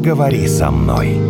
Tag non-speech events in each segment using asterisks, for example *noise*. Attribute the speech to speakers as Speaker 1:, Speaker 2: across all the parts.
Speaker 1: поговори со мной.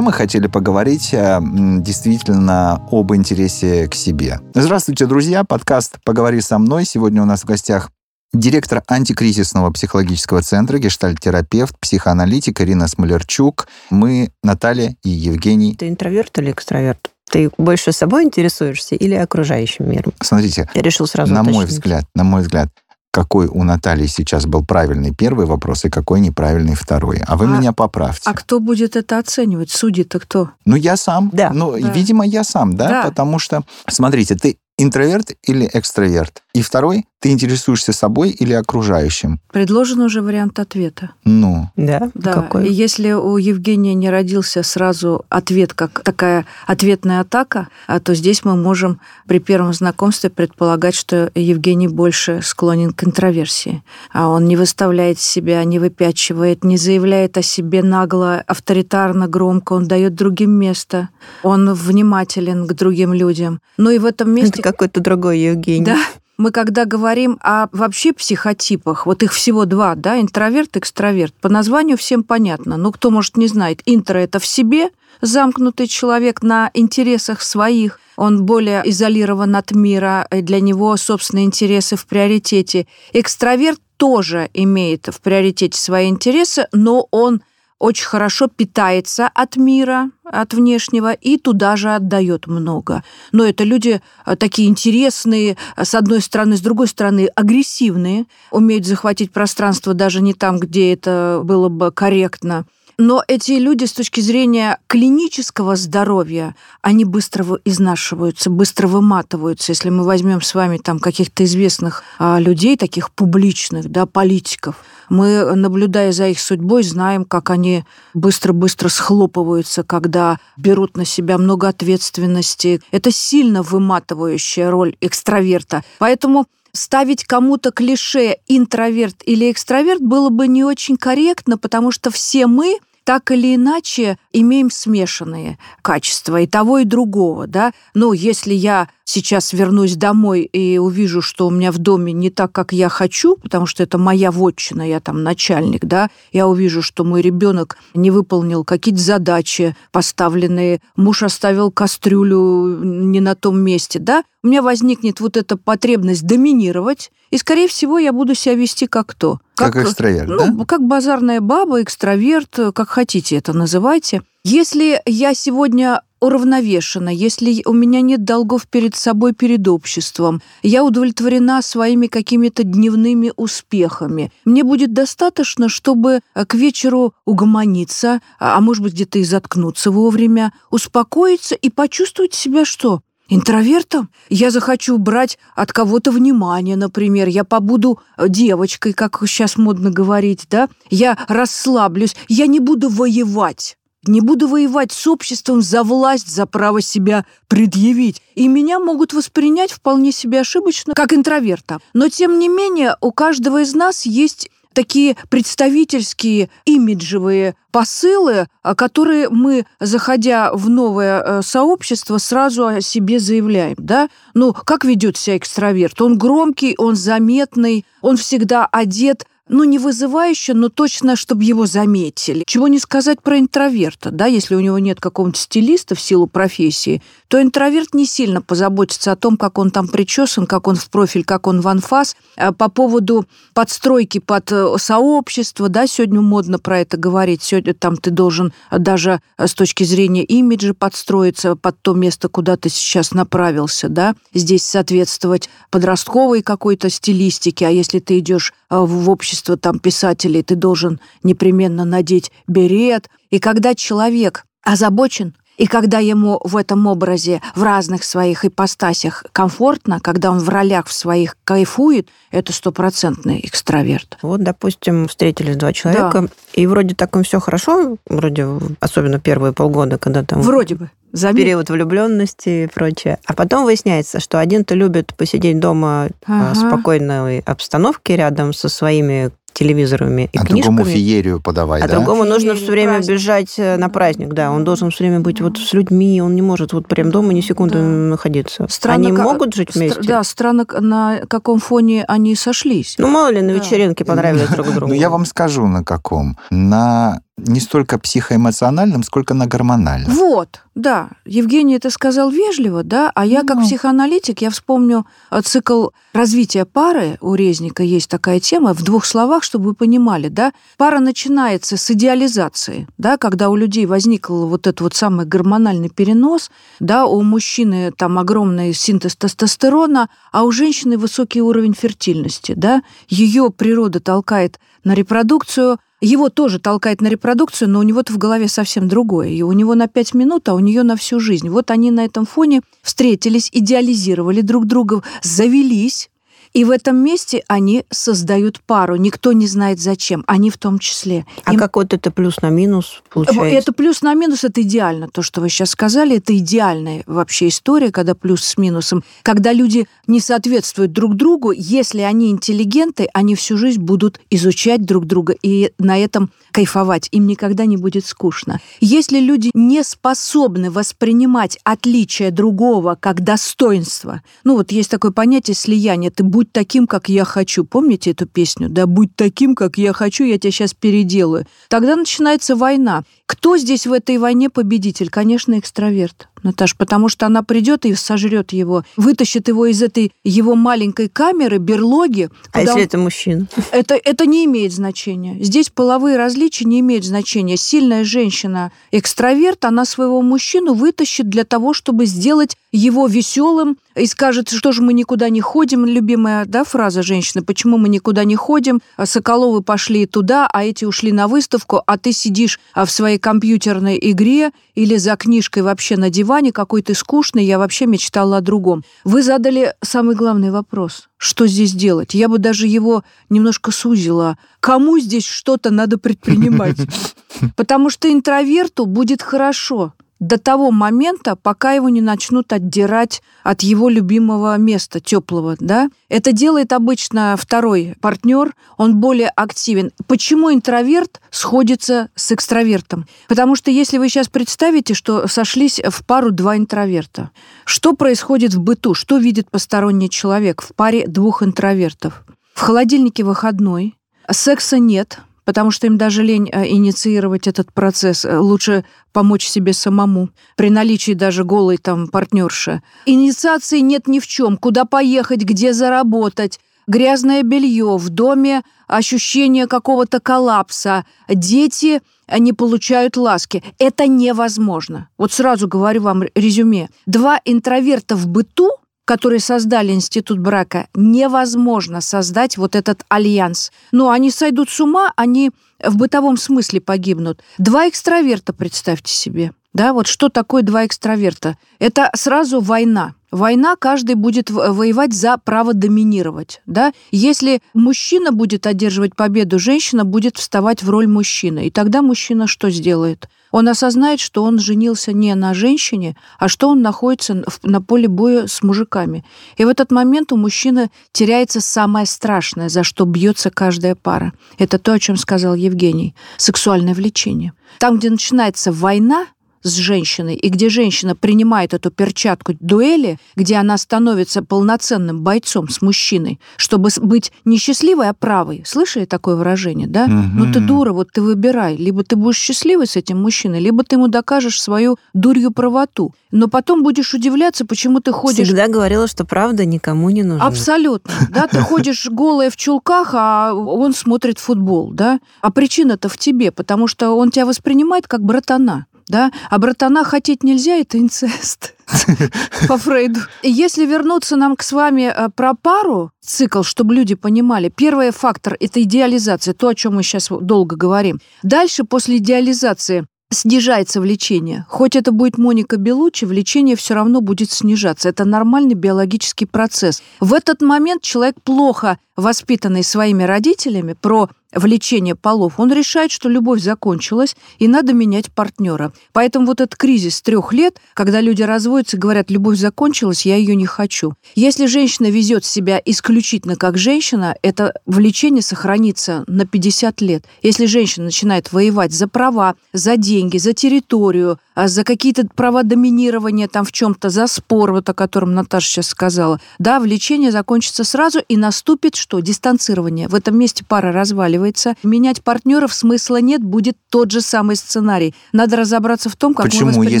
Speaker 2: Мы хотели поговорить э, действительно об интересе к себе. Здравствуйте, друзья. Подкаст «Поговори со мной». Сегодня у нас в гостях директор антикризисного психологического центра, гештальтерапевт, психоаналитик Ирина Смолерчук. Мы Наталья и Евгений.
Speaker 3: Ты интроверт или экстраверт? Ты больше собой интересуешься или окружающим миром?
Speaker 2: Смотрите,
Speaker 3: Я решил сразу
Speaker 2: на мой
Speaker 3: уточнить.
Speaker 2: взгляд, на мой взгляд, какой у Натальи сейчас был правильный первый вопрос и какой неправильный второй. А вы
Speaker 4: А-
Speaker 2: меня поправьте.
Speaker 4: А кто будет это оценивать? Судьи-то кто?
Speaker 2: Ну, я сам.
Speaker 3: Да.
Speaker 2: Ну,
Speaker 4: Да.
Speaker 2: видимо, я сам, да?
Speaker 4: Да.
Speaker 2: Потому что, смотрите, ты интроверт или экстраверт? И второй, ты интересуешься собой или окружающим?
Speaker 4: Предложен уже вариант ответа.
Speaker 2: Ну,
Speaker 3: Да?
Speaker 4: Да.
Speaker 3: Какой?
Speaker 4: И если у Евгения не родился сразу ответ, как такая ответная атака, а, то здесь мы можем при первом знакомстве предполагать, что Евгений больше склонен к интроверсии. А он не выставляет себя, не выпячивает, не заявляет о себе нагло, авторитарно, громко. Он дает другим место. Он внимателен к другим людям. Ну и в этом месте...
Speaker 3: Это какой-то другой Евгений.
Speaker 4: Да. Мы когда говорим о вообще психотипах, вот их всего два, да, интроверт, экстраверт, по названию всем понятно. Но кто, может, не знает, интро – это в себе замкнутый человек на интересах своих, он более изолирован от мира, и для него собственные интересы в приоритете. Экстраверт тоже имеет в приоритете свои интересы, но он очень хорошо питается от мира, от внешнего, и туда же отдает много. Но это люди э, такие интересные, э, с одной стороны, с другой стороны, агрессивные, умеют захватить пространство даже не там, где это было бы корректно. Но эти люди с точки зрения клинического здоровья, они быстро изнашиваются, быстро выматываются. Если мы возьмем с вами там каких-то известных а, людей, таких публичных, да, политиков, мы, наблюдая за их судьбой, знаем, как они быстро-быстро схлопываются, когда берут на себя много ответственности. Это сильно выматывающая роль экстраверта. Поэтому ставить кому-то клише интроверт или экстраверт было бы не очень корректно, потому что все мы так или иначе имеем смешанные качества и того, и другого, да. Ну, если я сейчас вернусь домой и увижу, что у меня в доме не так, как я хочу, потому что это моя вотчина, я там начальник, да, я увижу, что мой ребенок не выполнил какие-то задачи поставленные, муж оставил кастрюлю не на том месте, да, у меня возникнет вот эта потребность доминировать, и, скорее всего, я буду себя вести как кто?
Speaker 2: как, экстраверт,
Speaker 4: Ну,
Speaker 2: да?
Speaker 4: как базарная баба, экстраверт, как хотите это называйте. Если я сегодня уравновешена, если у меня нет долгов перед собой, перед обществом, я удовлетворена своими какими-то дневными успехами, мне будет достаточно, чтобы э, к вечеру угомониться, а а может быть где-то и заткнуться вовремя, успокоиться и почувствовать себя что? Интровертом? Я захочу брать от кого-то внимание, например. Я побуду э, девочкой, как сейчас модно говорить, да? Я расслаблюсь. Я не буду воевать. Не буду воевать с обществом за власть, за право себя предъявить. И меня могут воспринять вполне себе ошибочно, как интроверта. Но, тем не менее, у каждого из нас есть такие представительские имиджевые посылы, а, которые мы, заходя в новое э, сообщество, сразу о себе заявляем. Да? Ну, как ведет себя экстраверт? Он громкий, он заметный, он всегда одет ну, не вызывающе, но точно, чтобы его заметили. Чего не сказать про интроверта, да, если у него нет какого-нибудь стилиста в силу профессии, то интроверт не сильно позаботится о том, как он там причесан, как он в профиль, как он в анфас. А По поводу подстройки под э, сообщество, да, сегодня модно про это говорить, сегодня там ты должен даже э, с точки зрения имиджа подстроиться под то место, куда ты сейчас направился, да, здесь соответствовать подростковой какой-то стилистике, а если ты идешь э, в общество там писателей, ты должен непременно надеть берет. И когда человек озабочен, и когда ему в этом образе, в разных своих ипостасях комфортно, когда он в ролях в своих кайфует, это стопроцентный экстраверт.
Speaker 3: Вот, допустим, встретились два человека, и вроде так им все хорошо, вроде особенно первые полгода, когда там
Speaker 4: Вроде бы. Заметь.
Speaker 3: период влюбленности и прочее. А потом выясняется, что один-то любит посидеть дома
Speaker 4: Ага.
Speaker 3: в спокойной обстановке рядом со своими телевизорами и
Speaker 2: а
Speaker 3: книжками.
Speaker 2: другому феерию подавать,
Speaker 3: а
Speaker 2: да?
Speaker 3: другому нужно все время
Speaker 4: праздник.
Speaker 3: бежать э, на праздник, да. Он должен все время быть вот с людьми, он не может вот прям дома ни секунды
Speaker 4: Да.
Speaker 3: находиться.
Speaker 4: Странно,
Speaker 3: Они
Speaker 4: ка-
Speaker 3: могут жить
Speaker 4: Стр-
Speaker 3: вместе?
Speaker 4: Да, странно, на каком фоне они сошлись.
Speaker 3: Ну, мало ли, на
Speaker 4: Да.
Speaker 3: вечеринке понравились друг другу.
Speaker 2: Ну, я вам скажу, на каком. На не столько психоэмоциональном, сколько на гормональном.
Speaker 4: Вот, да. Евгений это сказал вежливо, да, а я как
Speaker 2: Ну.
Speaker 4: психоаналитик, я вспомню э, цикл развития пары, у Резника есть такая тема, в двух словах, чтобы вы понимали, да. Пара начинается с идеализации, да, когда у людей возник вот этот вот самый гормональный перенос, да, у мужчины там огромный синтез тестостерона, а у женщины высокий уровень фертильности, да. Ее природа толкает на репродукцию, его тоже толкает на репродукцию, но у него-то в голове совсем другое. И у него на пять минут, а у нее на всю жизнь. Вот они на этом фоне встретились, идеализировали друг друга, завелись. И в этом месте они создают пару. Никто не знает зачем. Они в том числе.
Speaker 3: А
Speaker 4: Им-
Speaker 3: как вот это плюс на минус получается?
Speaker 4: это плюс на минус, это идеально. То, что вы сейчас сказали, это идеальная вообще история, когда плюс с минусом. Когда люди не соответствуют друг другу, если они интеллигенты, они всю жизнь будут изучать друг друга и на этом кайфовать. Им никогда не будет скучно. Если люди не способны воспринимать отличие другого как достоинство, ну вот есть такое понятие слияния, ты будь таким, как я хочу. Помните эту песню? Да, будь таким, как я хочу, я тебя сейчас переделаю. Тогда начинается война. Кто здесь в этой войне победитель? Конечно, экстраверт. Наташ, потому что она придет и сожрет его, вытащит его из этой его маленькой камеры, берлоги.
Speaker 3: А если
Speaker 4: он-
Speaker 3: это мужчина?
Speaker 4: это, это не имеет значения. Здесь половые различия не имеют значения. Сильная женщина, экстраверт, она своего мужчину вытащит для того, чтобы сделать его веселым и скажет, что же мы никуда не ходим, любимая да, фраза женщины, почему мы никуда не ходим, А Соколовы пошли туда, а эти ушли на выставку, а ты сидишь а, в своей компьютерной игре или за книжкой вообще на диване, какой ты скучный, я вообще мечтала о другом. Вы задали самый главный вопрос. Что здесь делать? Я бы даже его немножко сузила. Кому здесь что-то надо предпринимать? *laughs* Потому что интроверту будет хорошо до того момента, пока его не начнут отдирать от его любимого места, теплого, да? Это делает обычно второй партнер, он более активен. Почему интроверт сходится с экстравертом? Потому что если вы сейчас представите, что сошлись в пару два интроверта, что происходит в быту, что видит посторонний человек в паре двух интровертов? В холодильнике выходной, секса нет, потому что им даже лень э, инициировать этот процесс. Э, Лучше помочь себе самому, при наличии даже голой там партнерши. Инициации нет ни в чем. Куда поехать, где заработать, грязное белье, в доме ощущение какого-то коллапса, дети э, не получают ласки. Это невозможно. Вот сразу говорю вам резюме. Два интроверта в быту которые создали институт брака, невозможно создать вот этот альянс. Но они сойдут с ума, они в бытовом смысле погибнут. Два экстраверта, представьте себе. Да, вот что такое два экстраверта? Это сразу война. Война каждый будет воевать за право доминировать. Да? Если мужчина будет одерживать победу, женщина будет вставать в роль мужчины. И тогда мужчина что сделает? Он осознает, что он женился не на женщине, а что он находится на поле боя с мужиками. И в этот момент у мужчины теряется самое страшное, за что бьется каждая пара. Это то, о чем сказал Евгений. Сексуальное влечение. Там, где начинается война, с женщиной, и где женщина принимает эту перчатку дуэли, где она становится полноценным бойцом с мужчиной, чтобы быть не счастливой, а правой. Слышали такое выражение, да? Ну ты дура, вот ты выбирай. Либо ты будешь счастливой с этим мужчиной, либо ты ему докажешь свою дурью правоту. Но потом будешь удивляться, почему ты ходишь
Speaker 3: Всегда говорила, что правда никому не нужна.
Speaker 4: Абсолютно. *laughs* Да, ты ходишь голая в чулках, а он смотрит футбол, да? А причина-то в тебе, потому что он тебя воспринимает как братана. Да? А братана хотеть нельзя, это инцест. *laughs* По Фрейду. Если вернуться нам к с вами э, про пару, цикл, чтобы люди понимали, первый фактор – это идеализация, то, о чем мы сейчас долго говорим. Дальше, после идеализации, снижается влечение. Хоть это будет Моника Белучи, влечение все равно будет снижаться. Это нормальный биологический процесс. В этот момент человек плохо воспитанный своими родителями про влечение полов. Он решает, что любовь закончилась, и надо менять партнера. Поэтому вот этот кризис трех лет, когда люди разводятся и говорят, любовь закончилась, я ее не хочу. Если женщина везет себя исключительно как женщина, это влечение сохранится на 50 лет. Если женщина начинает воевать за права, за деньги, за территорию, а за какие-то права доминирования там в чем-то, за спор, вот о котором Наташа сейчас сказала, да, влечение закончится сразу и наступит что? Дистанцирование. В этом месте пара разваливается. Менять партнеров смысла нет, будет тот же самый сценарий. Надо разобраться в том, как
Speaker 2: Почему,
Speaker 4: мы воспринимаем.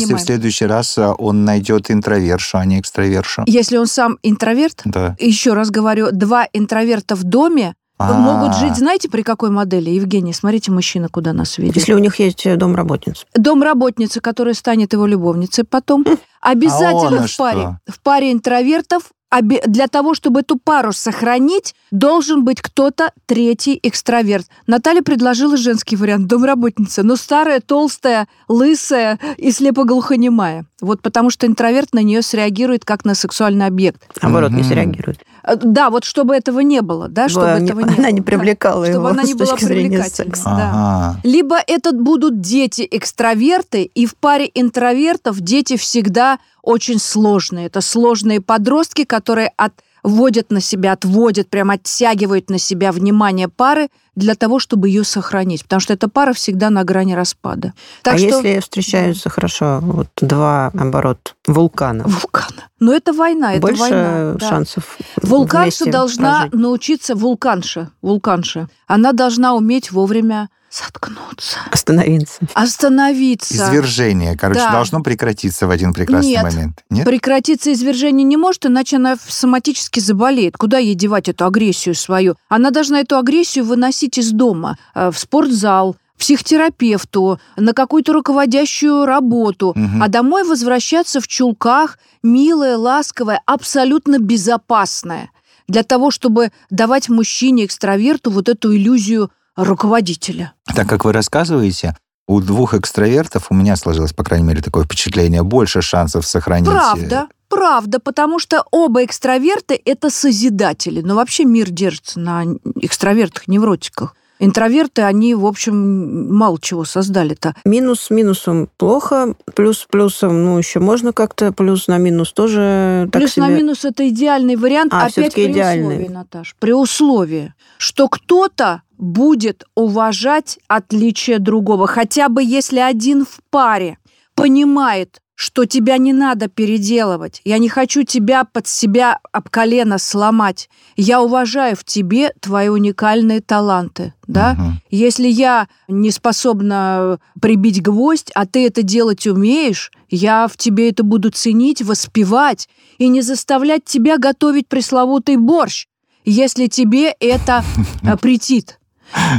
Speaker 2: если в следующий раз а, он найдет интровершу, а не экстравершу?
Speaker 4: Если он сам интроверт,
Speaker 2: Да.
Speaker 4: еще раз говорю, два интроверта в доме
Speaker 2: А.
Speaker 4: могут жить, знаете, при какой модели? Евгений, смотрите, мужчина куда нас ведет.
Speaker 3: Если у них есть э, домработница.
Speaker 4: домработница, которая станет его любовницей потом,
Speaker 2: А
Speaker 4: обязательно
Speaker 2: он
Speaker 4: в паре,
Speaker 2: что?
Speaker 4: в паре интровертов обе- для того, чтобы эту пару сохранить, должен быть кто-то третий экстраверт. Наталья предложила женский вариант домработница, но старая, толстая, лысая и слепоглухонемая. Вот потому что интроверт на нее среагирует как на сексуальный объект.
Speaker 3: Наоборот, не среагирует.
Speaker 4: Э, Да, вот чтобы этого не было, да, чтобы
Speaker 3: Чтобы
Speaker 4: этого не *laughs*
Speaker 3: она
Speaker 4: было.
Speaker 3: не привлекала
Speaker 4: Да,
Speaker 3: его
Speaker 4: чтобы она не
Speaker 3: с
Speaker 4: была привлекательной. да.
Speaker 2: Ага.
Speaker 4: Либо это будут дети-экстраверты, и в паре интровертов дети всегда очень сложные. Это сложные подростки, которые отводят на себя, отводят, прям оттягивают на себя внимание пары для того, чтобы ее сохранить. Потому что эта пара всегда на грани распада. Так
Speaker 3: а
Speaker 4: что...
Speaker 3: если встречаются хорошо вот два, наоборот, вулкана,
Speaker 4: Вулкана. Но это война, это
Speaker 3: больше
Speaker 4: война. да.
Speaker 3: шансов
Speaker 4: Вулканша
Speaker 3: вместе
Speaker 4: должна
Speaker 3: прожить?
Speaker 4: научиться, вулканша, вулканша, она должна уметь вовремя заткнуться,
Speaker 3: остановиться.
Speaker 4: остановиться.
Speaker 2: Извержение, короче,
Speaker 4: Да.
Speaker 2: должно прекратиться в один прекрасный
Speaker 4: Нет.
Speaker 2: момент. Нет?
Speaker 4: Прекратиться извержение не может, иначе она соматически заболеет. Куда ей девать эту агрессию свою? Она должна эту агрессию выносить из дома, э, в спортзал, психотерапевту, на какую-то руководящую работу,
Speaker 2: Мгм.
Speaker 4: а домой возвращаться в чулках, милая, ласковая, абсолютно безопасная, для того, чтобы давать мужчине-экстраверту вот эту иллюзию руководителя.
Speaker 2: Так как вы рассказываете, у двух экстравертов, у меня сложилось, по крайней мере, такое впечатление, больше шансов сохранить... э,
Speaker 4: Правда, правда, потому что оба экстраверты – это созидатели. Но вообще мир держится на экстравертах-невротиках. Интроверты, они, в общем, мало чего создали-то.
Speaker 3: Минус с минусом плохо, плюс с плюсом, ну, еще можно как-то, плюс на минус тоже так
Speaker 4: Плюс на
Speaker 3: себе.
Speaker 4: минус это идеальный вариант,
Speaker 3: А,
Speaker 4: опять при
Speaker 3: идеальный.
Speaker 4: условии, Наташ, при условии, что кто-то будет уважать отличие другого, хотя бы если один в паре понимает, что тебя не надо переделывать. Я не хочу тебя под себя об колено сломать. Я уважаю в тебе твои уникальные таланты, да?
Speaker 2: Мгм.
Speaker 4: Если я не способна прибить гвоздь, а ты это делать умеешь, я в тебе это буду ценить, воспевать и не заставлять тебя готовить пресловутый борщ, если тебе это э, *laughs* претит.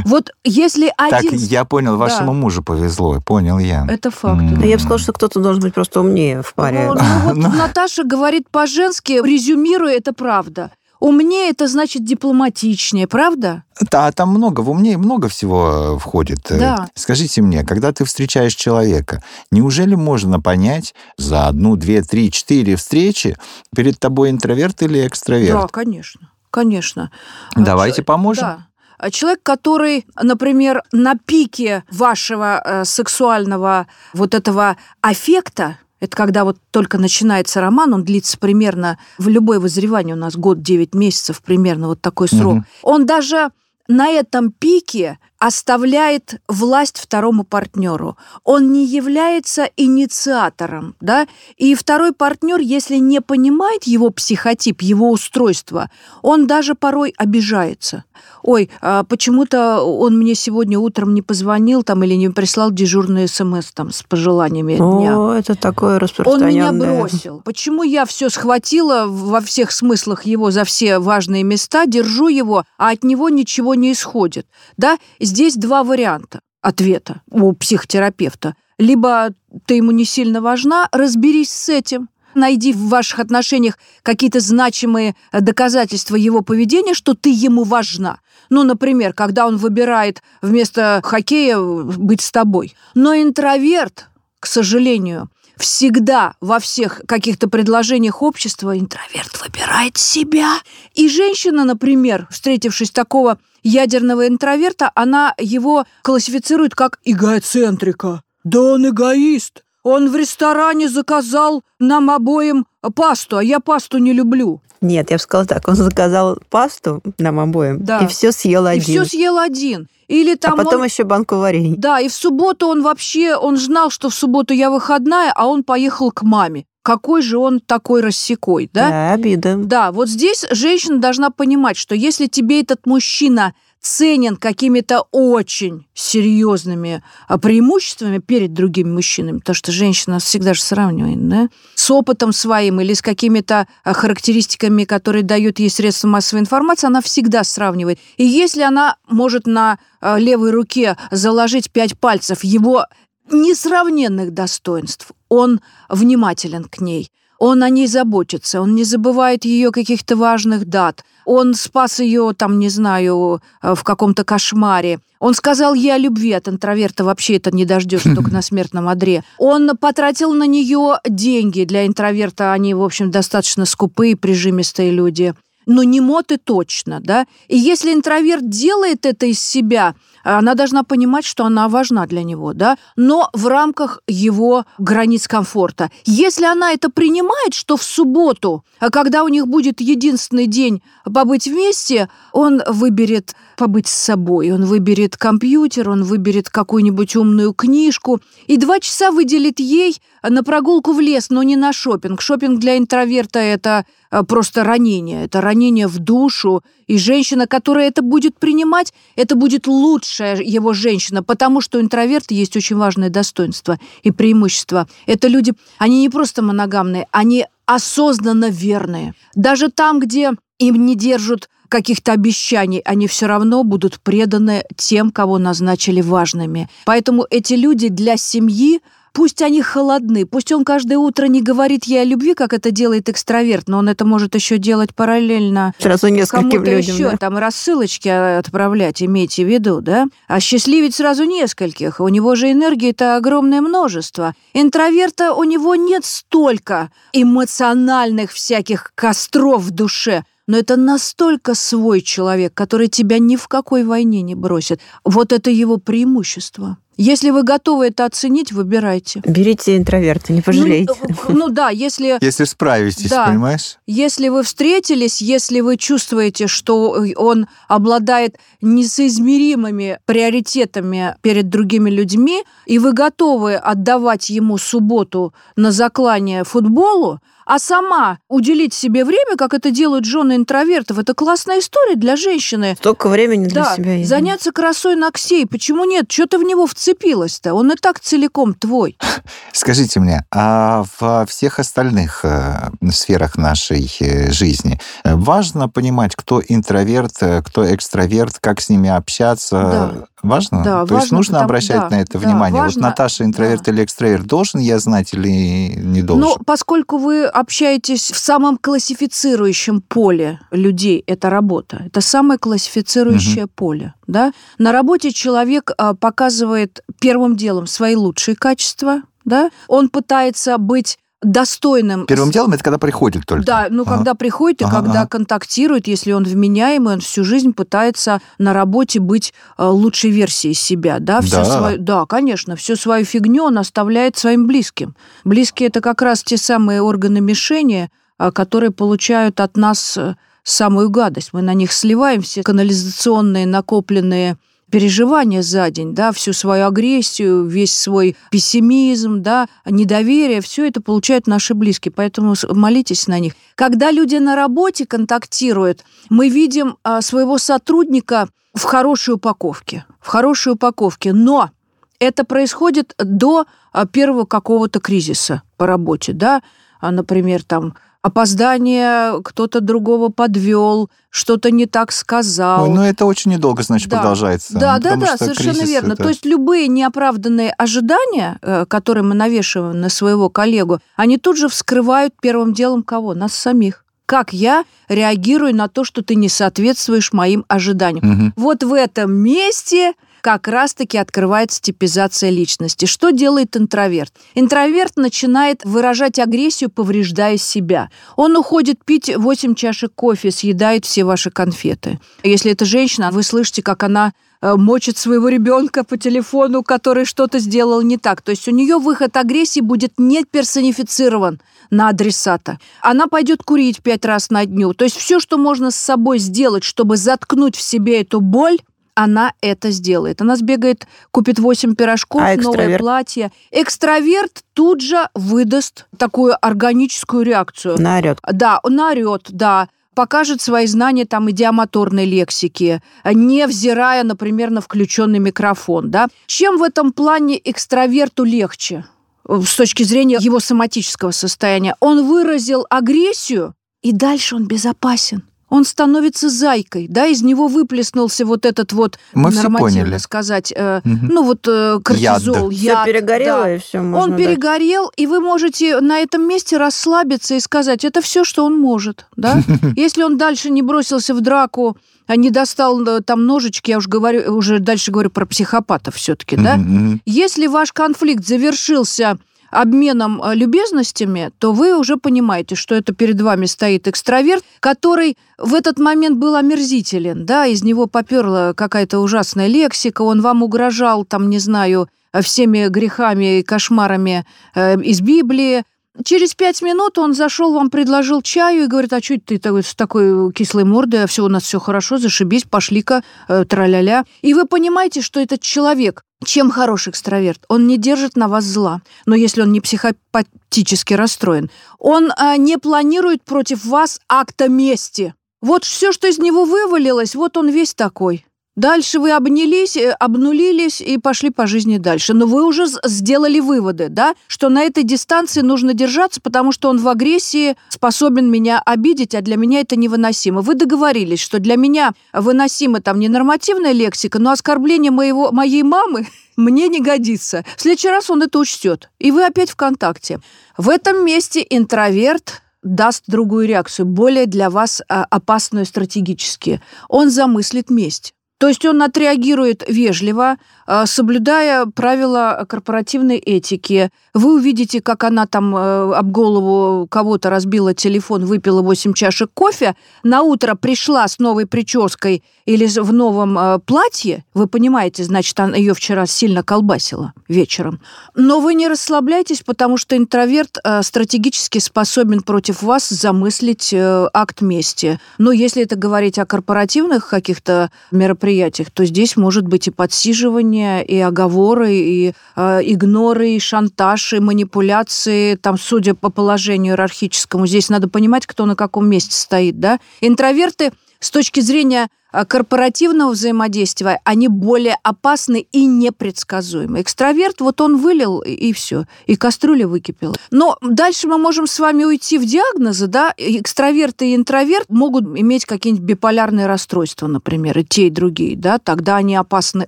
Speaker 4: Вот если
Speaker 2: Так,
Speaker 4: один...
Speaker 2: я понял, вашему
Speaker 4: Да.
Speaker 2: мужу повезло, понял я.
Speaker 4: Это факт.
Speaker 2: М.
Speaker 3: Да я бы сказала, что кто-то должен быть просто умнее в паре.
Speaker 4: Ну, ну вот *laughs*
Speaker 2: Ну.
Speaker 4: Наташа говорит по-женски, резюмируя, это правда. Умнее это значит дипломатичнее, правда?
Speaker 2: Да, там много, в умнее много всего э, входит. Э,
Speaker 4: Да.
Speaker 2: Скажите мне, когда ты встречаешь человека, неужели можно понять за одну, две, три, четыре встречи перед тобой интроверт или экстраверт?
Speaker 4: Да, конечно. Конечно.
Speaker 2: Давайте поможем.
Speaker 4: Да. А Человек, который, например, на пике вашего э, сексуального вот этого аффекта, это когда вот только начинается роман, он длится примерно, в любое вызревание у нас год 9 месяцев примерно, вот такой срок.
Speaker 2: Мгм.
Speaker 4: Он даже на этом пике оставляет власть второму партнеру. Он не является инициатором, да? И второй партнер, если не понимает его психотип, его устройство, он даже порой обижается. Ой, а почему-то он мне сегодня утром не позвонил там или не прислал дежурный смс там с пожеланиями дня.
Speaker 3: О, это такое
Speaker 4: Он
Speaker 3: распространенное.
Speaker 4: меня бросил. Почему я все схватила во всех смыслах его за все важные места, держу его, а от него ничего не исходит? Да, здесь два варианта ответа у психотерапевта. Либо ты ему не сильно важна, разберись с этим. Найди в ваших отношениях какие-то значимые э, доказательства его поведения, что ты ему важна. Ну, например, когда он выбирает вместо хоккея э, быть с тобой. Но интроверт, к сожалению, всегда во всех каких-то предложениях общества интроверт выбирает себя. И женщина, например, встретившись такого ядерного интроверта, она его классифицирует как эгоцентрика. Да он эгоист. Он в ресторане заказал нам обоим пасту, а я пасту не люблю.
Speaker 3: Нет, я бы сказала так, он заказал пасту нам обоим
Speaker 4: Да.
Speaker 3: и все съел
Speaker 4: И
Speaker 3: один.
Speaker 4: все съел один. Или там
Speaker 3: а потом
Speaker 4: он-
Speaker 3: еще банку варенья.
Speaker 4: Да, и в субботу он вообще, он знал, что в субботу я выходная, а он поехал к маме. Какой же он такой рассекой, да?
Speaker 3: Да, обида.
Speaker 4: Да, вот здесь женщина должна понимать, что если тебе этот мужчина ценен какими-то очень серьезными а, преимуществами перед другими мужчинами, потому что женщина всегда же сравнивает, да, с опытом своим или с какими-то а, характеристиками, которые дают ей средства массовой информации, она всегда сравнивает. И если она может на а, левой руке заложить пять пальцев его несравненных достоинств, он внимателен к ней, он о ней заботится, он не забывает ее каких-то важных дат, он спас ее, там, не знаю, э, в каком-то кошмаре. Он сказал ей о любви, от интроверта вообще это не дождешься, *laughs* только на смертном одре. Он потратил на нее деньги. Для интроверта они, в общем, достаточно скупые, прижимистые люди. Но не моты точно, да? И если интроверт делает это из себя, она должна понимать, что она важна для него, да, но в рамках его границ комфорта. Если она это принимает, что в субботу, а когда у них будет единственный день побыть вместе, он выберет побыть с собой, он выберет компьютер, он выберет какую-нибудь умную книжку и два часа выделит ей на прогулку в лес, но не на шопинг. Шопинг для интроверта это а, просто ранение, это ранение в душу, и женщина, которая это будет принимать, это будет лучшая его женщина, потому что у интроверта есть очень важное достоинство и преимущество. Это люди, они не просто моногамные, они осознанно верные. Даже там, где им не держат каких-то обещаний, они все равно будут преданы тем, кого назначили важными. Поэтому эти люди для семьи Пусть они холодны, пусть он каждое утро не говорит ей о любви, как это делает экстраверт, но он это может еще делать параллельно
Speaker 3: Сразу нескольким
Speaker 4: кому-то
Speaker 3: людям.
Speaker 4: еще
Speaker 3: да.
Speaker 4: там рассылочки отправлять, имейте в виду, да? А счастливить сразу нескольких. У него же энергии-то огромное множество. Интроверта у него нет столько эмоциональных всяких костров в душе, но это настолько свой человек, который тебя ни в какой войне не бросит. Вот это его преимущество. Если вы готовы это оценить, выбирайте.
Speaker 3: Берите интроверта, не пожалеете.
Speaker 4: Ну, ну да, если *laughs*
Speaker 2: Если справитесь,
Speaker 4: Да.
Speaker 2: понимаешь?
Speaker 4: если вы встретились, если вы чувствуете, что он обладает несоизмеримыми приоритетами перед другими людьми, и вы готовы отдавать ему субботу на заклание футболу, а сама уделить себе время, как это делают жены интровертов, это классная история для женщины.
Speaker 3: Столько времени для
Speaker 4: Да,
Speaker 3: себя. есть.
Speaker 4: заняться красой на Ксей. Почему нет? Что ты в него вцепилась-то? Он и так целиком твой. *laughs*
Speaker 2: Скажите мне, а во всех остальных э, сферах нашей э, жизни э, важно понимать, кто интроверт, кто экстраверт, как с ними общаться?
Speaker 4: Да.
Speaker 2: Важно?
Speaker 4: Да,
Speaker 2: То есть
Speaker 4: важно,
Speaker 2: нужно
Speaker 4: потому-
Speaker 2: обращать
Speaker 4: да,
Speaker 2: на это
Speaker 4: да,
Speaker 2: внимание.
Speaker 4: важно,
Speaker 2: вот Наташа интроверт
Speaker 4: да.
Speaker 2: или экстраверт, должен я знать или не должен?
Speaker 4: Но поскольку вы общаетесь в самом классифицирующем поле людей, это работа. Это самое классифицирующее поле. Да? На работе человек а, показывает первым делом свои лучшие качества. Да? Он пытается быть достойным
Speaker 2: Первым делом это когда приходит только.
Speaker 4: да, ну
Speaker 2: Ага.
Speaker 4: когда приходит и
Speaker 2: Ага,
Speaker 4: когда
Speaker 2: ага.
Speaker 4: контактирует, если он вменяемый, он всю жизнь пытается на работе быть э, лучшей версией себя, да, всю
Speaker 2: Да.
Speaker 4: свою, да, конечно, всю свою фигню он оставляет своим близким. Близкие это как раз те самые органы мишени, а, которые получают от нас э, самую гадость. Мы на них сливаем все канализационные накопленные переживания за день, да, всю свою агрессию, весь свой пессимизм, да, недоверие, все это получают наши близкие, поэтому молитесь на них. Когда люди на работе контактируют, мы видим а, своего сотрудника в хорошей упаковке, в хорошей упаковке, но это происходит до а, первого какого-то кризиса по работе, да, А, например, там опоздание, кто-то другого подвел, что-то не так сказал.
Speaker 2: Ой, ну это очень недолго, значит,
Speaker 4: Да.
Speaker 2: продолжается.
Speaker 4: Да, да, да, совершенно верно.
Speaker 2: это-
Speaker 4: То есть любые неоправданные ожидания, э, которые мы навешиваем на своего коллегу, они тут же вскрывают первым делом кого? Нас самих. Как я реагирую на то, что ты не соответствуешь моим ожиданиям?
Speaker 2: Мгм.
Speaker 4: Вот в этом месте как раз-таки открывается типизация личности. Что делает интроверт? Интроверт начинает выражать агрессию, повреждая себя. Он уходит пить 8 чашек кофе, съедает все ваши конфеты. Если это женщина, вы слышите, как она э, мочит своего ребенка по телефону, который что-то сделал не так. То есть у нее выход агрессии будет не персонифицирован на адресата. Она пойдет курить пять раз на дню. То есть все, что можно с собой сделать, чтобы заткнуть в себе эту боль, она это сделает. Она сбегает, купит 8 пирожков, а новое платье. Экстраверт тут же выдаст такую органическую реакцию.
Speaker 3: Наорет.
Speaker 4: Да, он наорет, да покажет свои знания там идиомоторной лексики, невзирая, например, на включенный микрофон. Да? Чем в этом плане экстраверту легче? с точки зрения его соматического состояния. Он выразил агрессию, и дальше он безопасен. Он становится зайкой, да, из него выплеснулся вот этот вот
Speaker 2: Мы нормативно поняли.
Speaker 4: сказать, э, угу. ну вот э, кортизол,
Speaker 3: яд. яд. Все перегорело да. и все.
Speaker 4: Он дать. перегорел, и вы можете на этом месте расслабиться и сказать, это все, что он может, да. *laughs* Если он дальше не бросился в драку, а не достал э, там ножички, я уже говорю, уже дальше говорю про психопатов все-таки, да. Если ваш конфликт завершился обменом э, любезностями, то вы уже понимаете, что это перед вами стоит экстраверт, который в этот момент был омерзителен, да, из него поперла какая-то ужасная лексика, он вам угрожал, там, не знаю, всеми грехами и кошмарами э, из Библии, Через пять минут он зашел, вам предложил чаю и говорит, а что ты такой, с такой кислой мордой, а все у нас все хорошо, зашибись, пошли-ка, э, траля-ля. И вы понимаете, что этот человек, чем хороший экстраверт, он не держит на вас зла, но если он не психопатически расстроен, он э, не планирует против вас акта мести. Вот все, что из него вывалилось, вот он весь такой. Дальше вы обнялись, э, обнулились и пошли по жизни дальше. Но вы уже сделали выводы, да, что на этой дистанции нужно держаться, потому что он в агрессии способен меня обидеть, а для меня это невыносимо. Вы договорились, что для меня выносима там не нормативная лексика, но оскорбление моего, моей мамы *laughs* мне не годится. В следующий раз он это учтет. И вы опять в контакте. В этом месте интроверт даст другую реакцию, более для вас а, опасную стратегически. Он замыслит месть. То есть он отреагирует вежливо, а, соблюдая правила корпоративной этики. Вы увидите, как она там э, об голову кого-то разбила телефон, выпила 8 чашек кофе, на утро пришла с новой прической или в новом э, платье, вы понимаете, значит, она ее вчера сильно колбасила вечером. Но вы не расслабляйтесь, потому что интроверт э, стратегически способен против вас замыслить акт мести. Но если это говорить о корпоративных каких-то мероприятиях, то здесь может быть и подсиживание, и оговоры, и э, игноры, и шантаж, и манипуляции, там, судя по положению иерархическому. Здесь надо понимать, кто на каком месте стоит, да. Интроверты с точки зрения а, корпоративного взаимодействия, они более опасны и непредсказуемы. Экстраверт, вот он вылил, и все, и кастрюля выкипела. Но дальше мы можем с вами уйти в диагнозы, да, экстраверт и интроверт могут иметь какие-нибудь биполярные расстройства, например, и те, и другие, да, тогда они опасны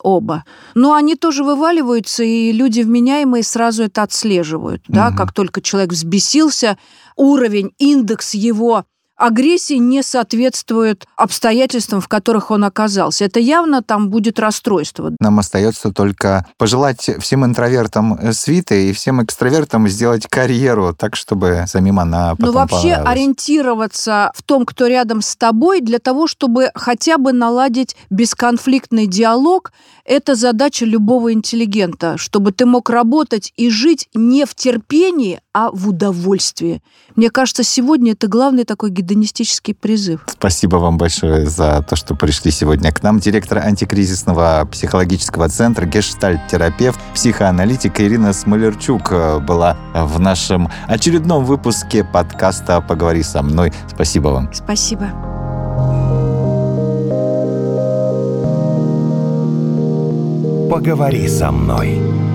Speaker 4: оба. Но они тоже вываливаются, и люди вменяемые сразу это отслеживают, да, угу. как только человек взбесился, уровень, индекс его агрессии не соответствует обстоятельствам, в которых он оказался. Это явно там будет расстройство.
Speaker 2: Нам остается только пожелать всем интровертам э, свиты и всем экстравертам сделать карьеру так, чтобы самим она потом
Speaker 4: Ну, вообще ориентироваться в том, кто рядом с тобой, для того, чтобы хотя бы наладить бесконфликтный диалог, это задача любого интеллигента, чтобы ты мог работать и жить не в терпении, а в удовольствии. Мне кажется, сегодня это главный такой гедонистический призыв.
Speaker 2: Спасибо вам большое за то, что пришли сегодня к нам. Директор антикризисного психологического центра, гештальт-терапевт, психоаналитик Ирина Смолерчук э, была в нашем очередном выпуске подкаста «Поговори со мной». Спасибо вам.
Speaker 4: Спасибо.
Speaker 1: «Поговори со мной».